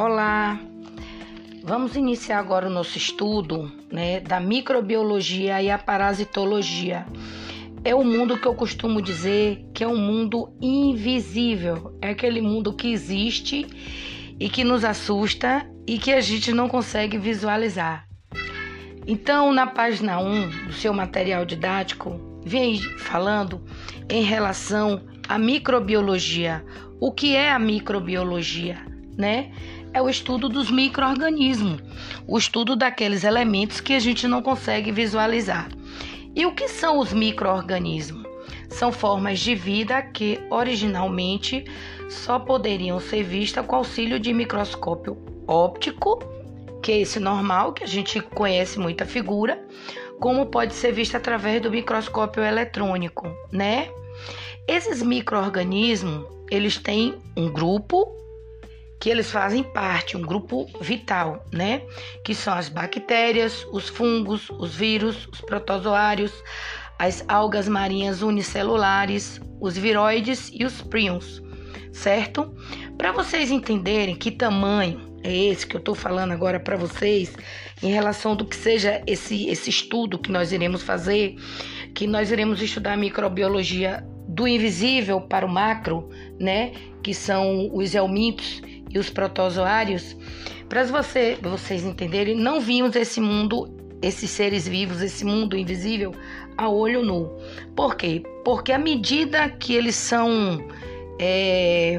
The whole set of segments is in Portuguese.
Olá, vamos iniciar agora o nosso estudo né, da microbiologia e a parasitologia. É o um mundo que eu costumo dizer que é um mundo invisível, é aquele mundo que existe e que nos assusta e que a gente não consegue visualizar. Então, na página 1 do seu material didático, vem falando em relação à microbiologia. O que é a microbiologia, né? É o estudo dos microorganismos, o estudo daqueles elementos que a gente não consegue visualizar. E o que são os microorganismos? São formas de vida que originalmente só poderiam ser vistas com auxílio de microscópio óptico, que é esse normal, que a gente conhece muita figura, como pode ser vista através do microscópio eletrônico, né? Esses microorganismos, eles têm um grupo que eles fazem parte, um grupo vital, né? Que são as bactérias, os fungos, os vírus, os protozoários, as algas marinhas unicelulares, os viroides e os prions, certo? Para vocês entenderem que tamanho é esse que eu estou falando agora para vocês, em relação do que seja esse, esse estudo que nós iremos fazer, que nós iremos estudar a microbiologia do invisível para o macro, né? Que são os helmintos e os protozoários. Para você, vocês entenderem, não vimos esse mundo, esses seres vivos, esse mundo invisível a olho nu. Por quê? Porque à medida que eles são é,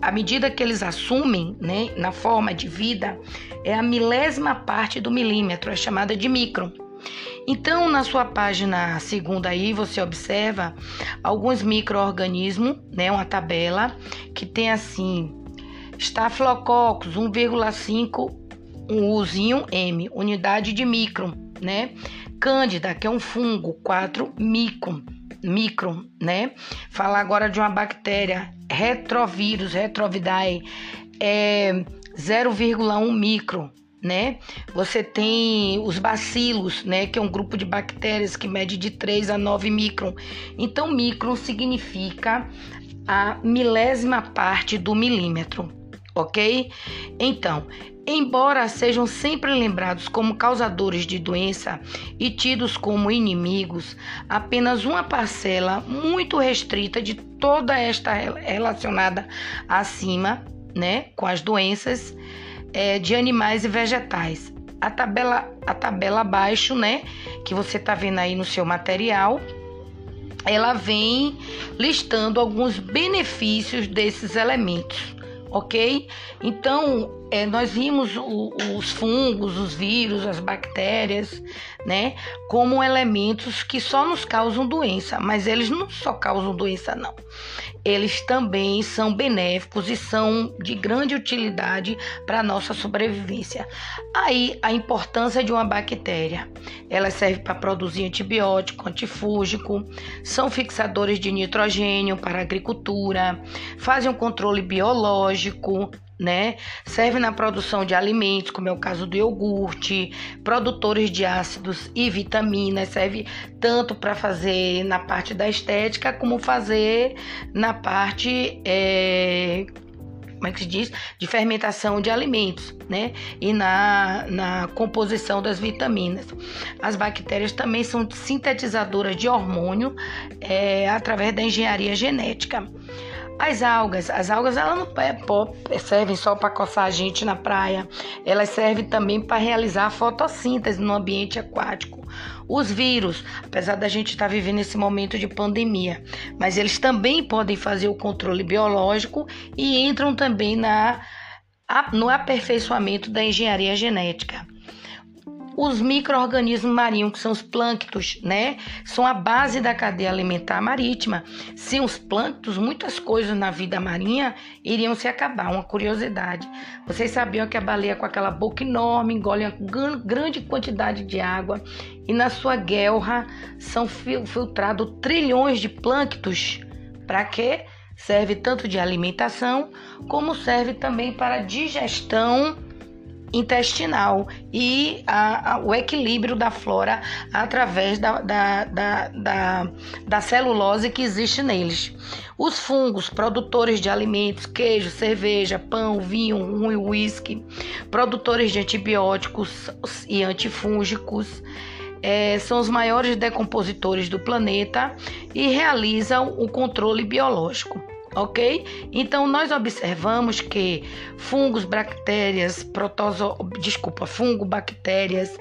à medida que eles assumem né, na forma de vida, é a milésima parte do milímetro, é chamada de micron. Então, na sua página segunda aí, você observa alguns micro-organismos, né, uma tabela que tem assim, Staphylococcus 1,5 um usinho M, unidade de micron, né? Cândida, que é um fungo, 4 micron, micron, né? Falar agora de uma bactéria, retrovírus, retrovidae, é 0,1 micron, né? Você tem os bacilos, né, que é um grupo de bactérias que mede de 3 a 9 micron. Então, micron significa a milésima parte do milímetro, ok? Então, embora sejam sempre lembrados como causadores de doença e tidos como inimigos, apenas uma parcela muito restrita de toda esta relacionada acima, né, com as doenças é, de animais e vegetais. A tabela, a tabela abaixo, né, que você está vendo aí no seu material, ela vem listando alguns benefícios desses elementos, ok? Então, é, nós vimos o, os fungos, os vírus, as bactérias, né, como elementos que só nos causam doença, mas eles não só causam doença, não. Eles também são benéficos e são de grande utilidade para a nossa sobrevivência. Aí a importância de uma bactéria. Ela serve para produzir antibiótico, antifúngico, são fixadores de nitrogênio para a agricultura, fazem um controle biológico, né? Serve na produção de alimentos, como é o caso do iogurte, produtores de ácidos e vitaminas, serve tanto para fazer na parte da estética como fazer na parte é, como é que se diz? De fermentação de alimentos, né? E na, na composição das vitaminas. As bactérias também são sintetizadoras de hormônio é, através da engenharia genética. As algas, as algas elas não é, servem só para coçar a gente na praia, elas servem também para realizar a fotossíntese no ambiente aquático. Os vírus, apesar da gente estar tá vivendo esse momento de pandemia, mas eles também podem fazer o controle biológico e entram também na, no aperfeiçoamento da engenharia genética os micro-organismos marinhos, que são os plânctons, né? São a base da cadeia alimentar marítima. Sem os plânctons, muitas coisas na vida marinha iriam se acabar. Uma curiosidade. Vocês sabiam que a baleia com aquela boca enorme engole uma grande quantidade de água e na sua guelra são filtrados trilhões de plânctons. Para quê? Serve tanto de alimentação como serve também para digestão intestinal e a, a, o equilíbrio da flora através da, da, da, da, da celulose que existe neles. Os fungos, produtores de alimentos, queijo, cerveja, pão, vinho, rum e uísque, produtores de antibióticos e antifúngicos, é, são os maiores decompositores do planeta e realizam o controle biológico ok? Então nós observamos que fungos, bactérias, protozo, desculpa, fungo, bactérias,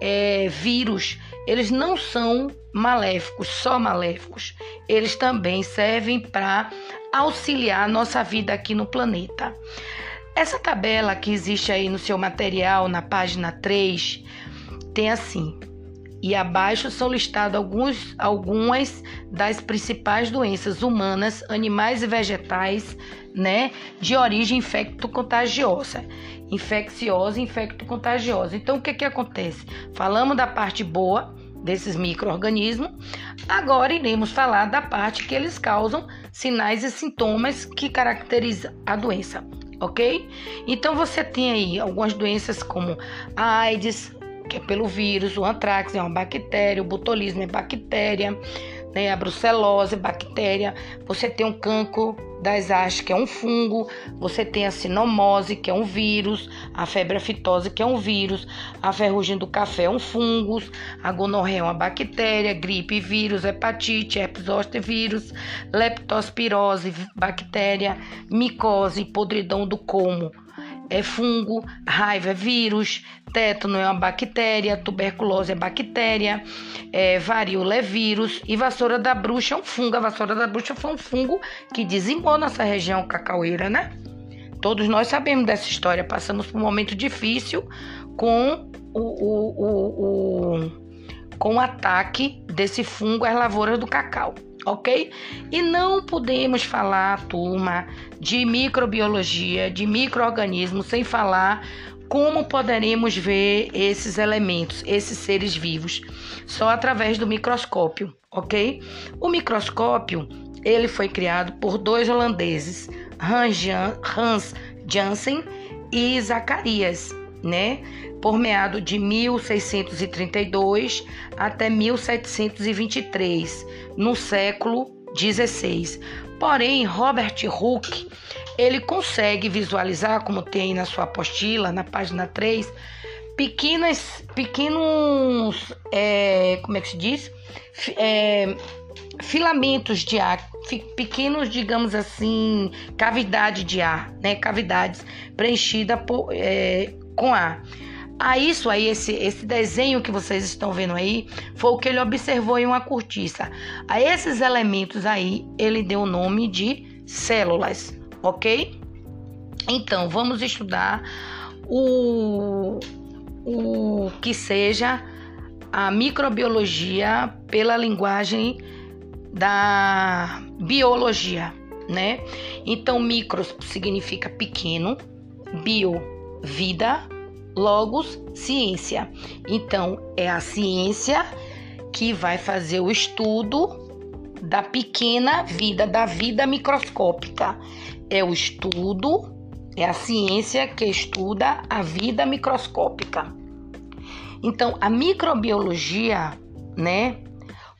é, vírus, eles não são maléficos, só maléficos. Eles também servem para auxiliar nossa vida aqui no planeta. Essa tabela que existe aí no seu material, na página 3, tem assim: e abaixo são listadas alguns, algumas das principais doenças humanas, animais e vegetais, né, de origem infecto-contagiosa. Infecciosa infecto-contagiosa. Então, o que, que acontece? Falamos da parte boa desses micro-organismos, agora iremos falar da parte que eles causam sinais e sintomas que caracterizam a doença ok? Então você tem aí algumas doenças como a AIDS, que é pelo vírus, o antrax é uma bactéria, o botulismo é bactéria, né, a brucelose é bactéria, você tem um cancro das hastes, que é um fungo, você tem a sinomose, que é um vírus, a febre aftosa, que é um vírus, a ferrugem do café é um fungo, a gonorreia é uma bactéria, gripe, vírus, hepatite, herpes vírus, leptospirose, bactéria, micose, podridão do como, é fungo, raiva é vírus, tétano é uma bactéria, tuberculose é bactéria, é, varíola é vírus e vassoura da bruxa é um fungo. A vassoura da bruxa foi um fungo que dizimou nossa região cacaueira, né? Todos nós sabemos dessa história, passamos por um momento difícil com o, o, o, o com o ataque desse fungo às lavouras do cacau ok? E não podemos falar, turma, de microbiologia, de microorganismos, sem falar como poderemos ver esses elementos, esses seres vivos, só através do microscópio, ok? O microscópio ele foi criado por dois holandeses, Hans Janssen e Zacarias, né? Por meado de 1632 até 1723, no século 16. Porém, Robert Hooke, ele consegue visualizar, como tem na sua apostila, na página 3, pequenas, pequenos, é, como é que se diz? É, filamentos de ar, pequenos, digamos assim, cavidade de ar, né? Cavidades preenchidas é, com ar. A isso aí, esse, esse desenho que vocês estão vendo aí, foi o que ele observou em uma cortiça. A esses elementos aí, ele deu o nome de células, ok? Então, vamos estudar o, o que seja a microbiologia pela linguagem da biologia, né? Então, micros significa pequeno, bio, vida, logos, ciência. Então, é a ciência que vai fazer o estudo da pequena vida, da vida microscópica. É o estudo, é a ciência que estuda a vida microscópica. Então, a microbiologia, né,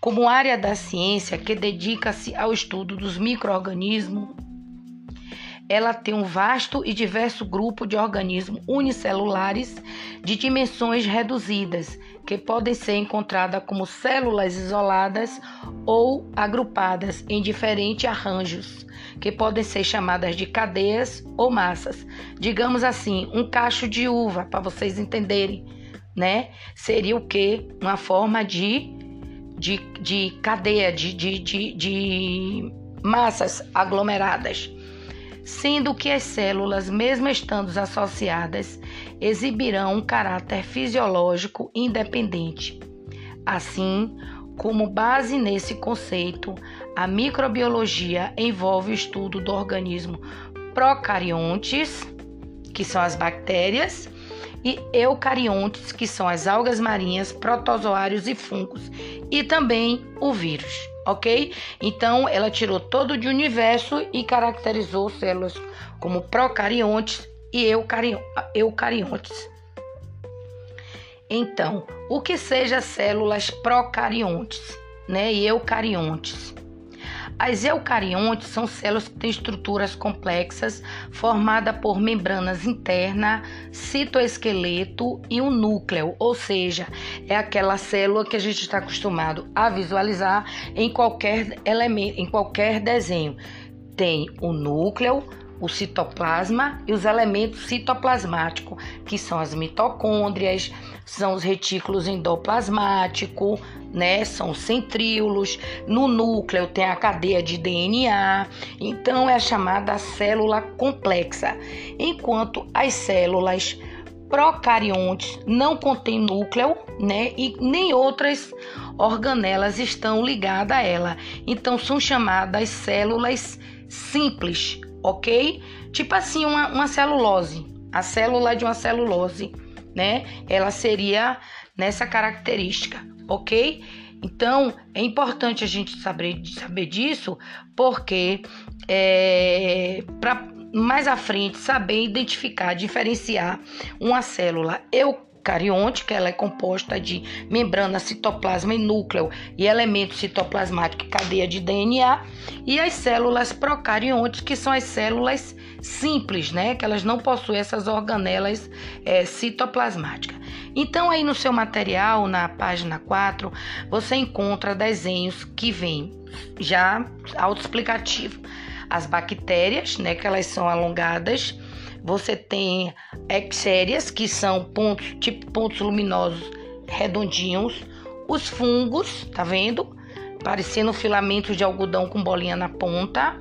como área da ciência que dedica-se ao estudo dos microorganismos, ela tem um vasto e diverso grupo de organismos unicelulares de dimensões reduzidas, que podem ser encontradas como células isoladas ou agrupadas em diferentes arranjos, que podem ser chamadas de cadeias ou massas. Digamos assim, um cacho de uva, para vocês entenderem, né? Seria o que? Uma forma de, de, de cadeia, de, de, de, de massas aglomeradas sendo que as células, mesmo estando associadas, exibirão um caráter fisiológico independente. Assim, como base nesse conceito, a microbiologia envolve o estudo do organismo procariontes, que são as bactérias, e eucariontes, que são as algas marinhas, protozoários e fungos, e também o vírus ok? Então, ela tirou todo o universo e caracterizou células como procariontes e eucariontes. Então, o que seja células procariontes, né, e eucariontes? As eucariontes são células que têm estruturas complexas formadas por membranas internas, citoesqueleto e um núcleo, ou seja, é aquela célula que a gente está acostumado a visualizar em qualquer elemento, em qualquer desenho. Tem o núcleo, o citoplasma e os elementos citoplasmáticos, que são as mitocôndrias, são os retículos endoplasmáticos, né? São centríolos. No núcleo tem a cadeia de DNA. Então é a chamada célula complexa. Enquanto as células procariontes não contêm núcleo, né? E nem outras organelas estão ligadas a ela. Então são chamadas células simples, ok? Tipo assim, uma, uma celulose. A célula de uma celulose, né? Ela seria nessa característica, ok? Então é importante a gente saber, saber disso, porque é, para mais à frente saber identificar, diferenciar uma célula eu eucarionte, que ela é composta de membrana, citoplasma e núcleo e elementos citoplasmáticos, cadeia de DNA, e as células procariontes, que são as células simples, né? Que elas não possuem essas organelas é, citoplasmáticas. Então, aí no seu material, na página 4, você encontra desenhos que vêm já autoexplicativo. As bactérias, né? Que elas são alongadas você tem exérias, que são pontos, tipo pontos luminosos redondinhos. Os fungos, tá vendo? Parecendo filamentos de algodão com bolinha na ponta.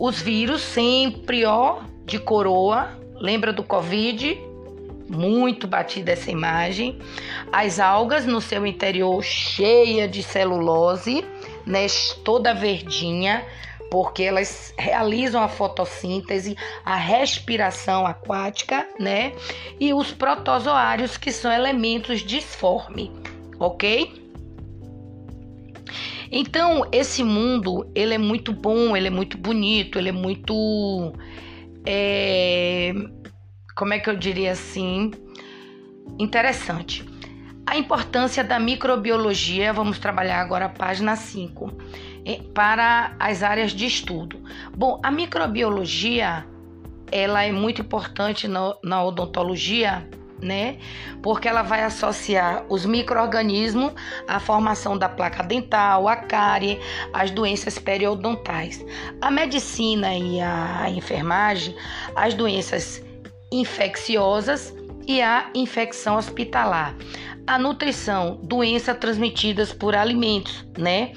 Os vírus, sempre, ó, de coroa. Lembra do Covid? Muito batida essa imagem. As algas no seu interior cheia de celulose, né? Toda verdinha porque elas realizam a fotossíntese, a respiração aquática, né? E os protozoários, que são elementos disforme, ok? Então, esse mundo, ele é muito bom, ele é muito bonito, ele é muito. É, como é que eu diria assim? Interessante. A importância da microbiologia, vamos trabalhar agora a página 5 para as áreas de estudo. Bom, a microbiologia ela é muito importante na, na odontologia, né? Porque ela vai associar os microorganismos à formação da placa dental, a cárie, as doenças periodontais. A medicina e a enfermagem, as doenças infecciosas e a infecção hospitalar. A nutrição, doenças transmitidas por alimentos, né?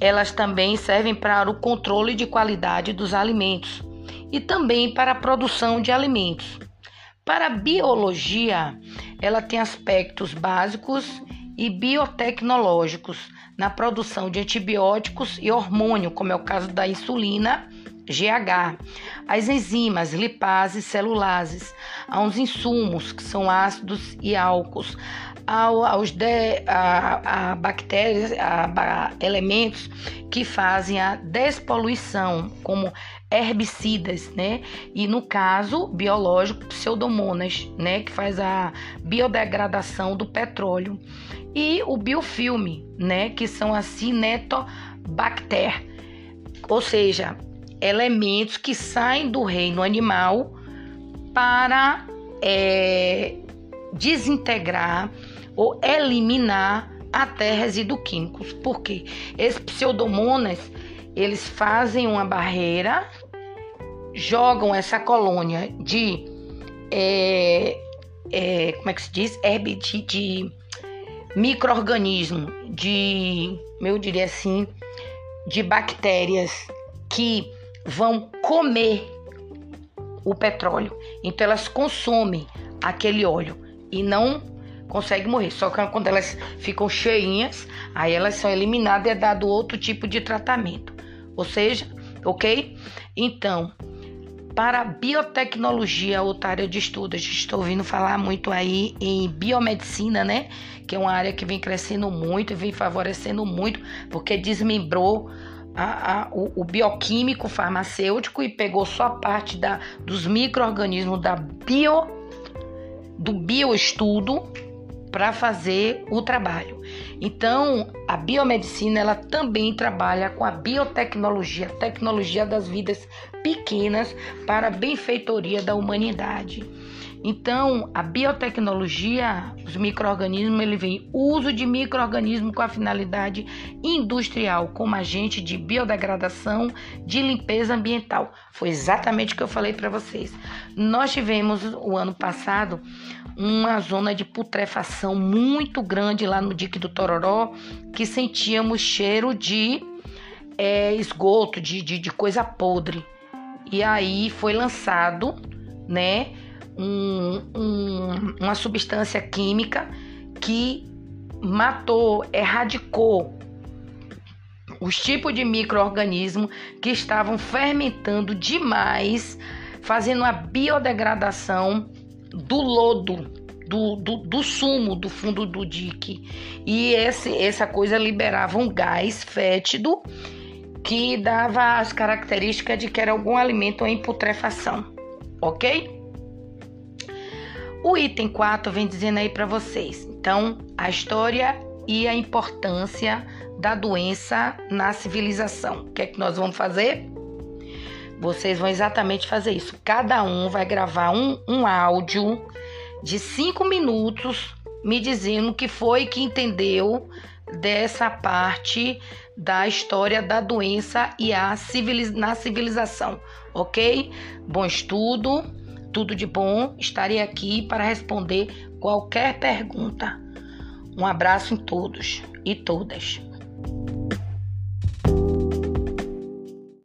Elas também servem para o controle de qualidade dos alimentos e também para a produção de alimentos. Para a biologia, ela tem aspectos básicos e biotecnológicos na produção de antibióticos e hormônio, como é o caso da insulina, GH, as enzimas, lipases, celulases, aos insumos, que são ácidos e álcools, ao, aos de, a, a bactérias, a, a elementos que fazem a despoluição, como herbicidas, né? E no caso biológico, pseudomonas, né? Que faz a biodegradação do petróleo. E o biofilme, né? Que são as cinetobacter, ou seja, elementos que saem do reino animal para é, desintegrar ou eliminar até resíduos químicos. Por quê? Esses pseudomonas, eles fazem uma barreira, jogam essa colônia de é, é, como é que se diz? Herb de, de micro-organismo, de, eu diria assim, de bactérias que vão comer o petróleo. Então elas consomem aquele óleo e não conseguem morrer. Só que quando elas ficam cheinhas, aí elas são eliminadas e é dado outro tipo de tratamento. Ou seja, ok? Então, para a biotecnologia, outra área de estudo, a gente está ouvindo falar muito aí em biomedicina, né? Que é uma área que vem crescendo muito e vem favorecendo muito, porque desmembrou a, a, o, o, bioquímico farmacêutico e pegou só a parte da, dos micro-organismos da bio, do bioestudo para fazer o trabalho. Então, a biomedicina ela também trabalha com a biotecnologia, tecnologia das vidas pequenas para a benfeitoria da humanidade. Então, a biotecnologia, os microorganismos, ele vem uso de microorganismos com a finalidade industrial, como agente de biodegradação, de limpeza ambiental. Foi exatamente o que eu falei para vocês. Nós tivemos o ano passado uma zona de putrefação muito grande lá no dique do Tororó, que sentíamos cheiro de é, esgoto, de, de, de coisa podre. E aí foi lançado, né? um, um, uma substância química que matou, erradicou os tipos de micro-organismos que estavam fermentando demais, fazendo a biodegradação do lodo, do, do, do, sumo do fundo do dique. E esse, essa coisa liberava um gás fétido que dava as características de que era algum alimento em putrefação, ok? O item 4 vem dizendo aí para vocês. Então, a história e a importância da doença na civilização. O que é que nós vamos fazer? Vocês vão exatamente fazer isso. Cada um vai gravar um, um áudio de cinco minutos me dizendo o que foi que entendeu dessa parte da história da doença e a civiliz na civilização, ok? Bom estudo tudo de bom. Estarei aqui para responder qualquer pergunta. Um abraço em todos e todas.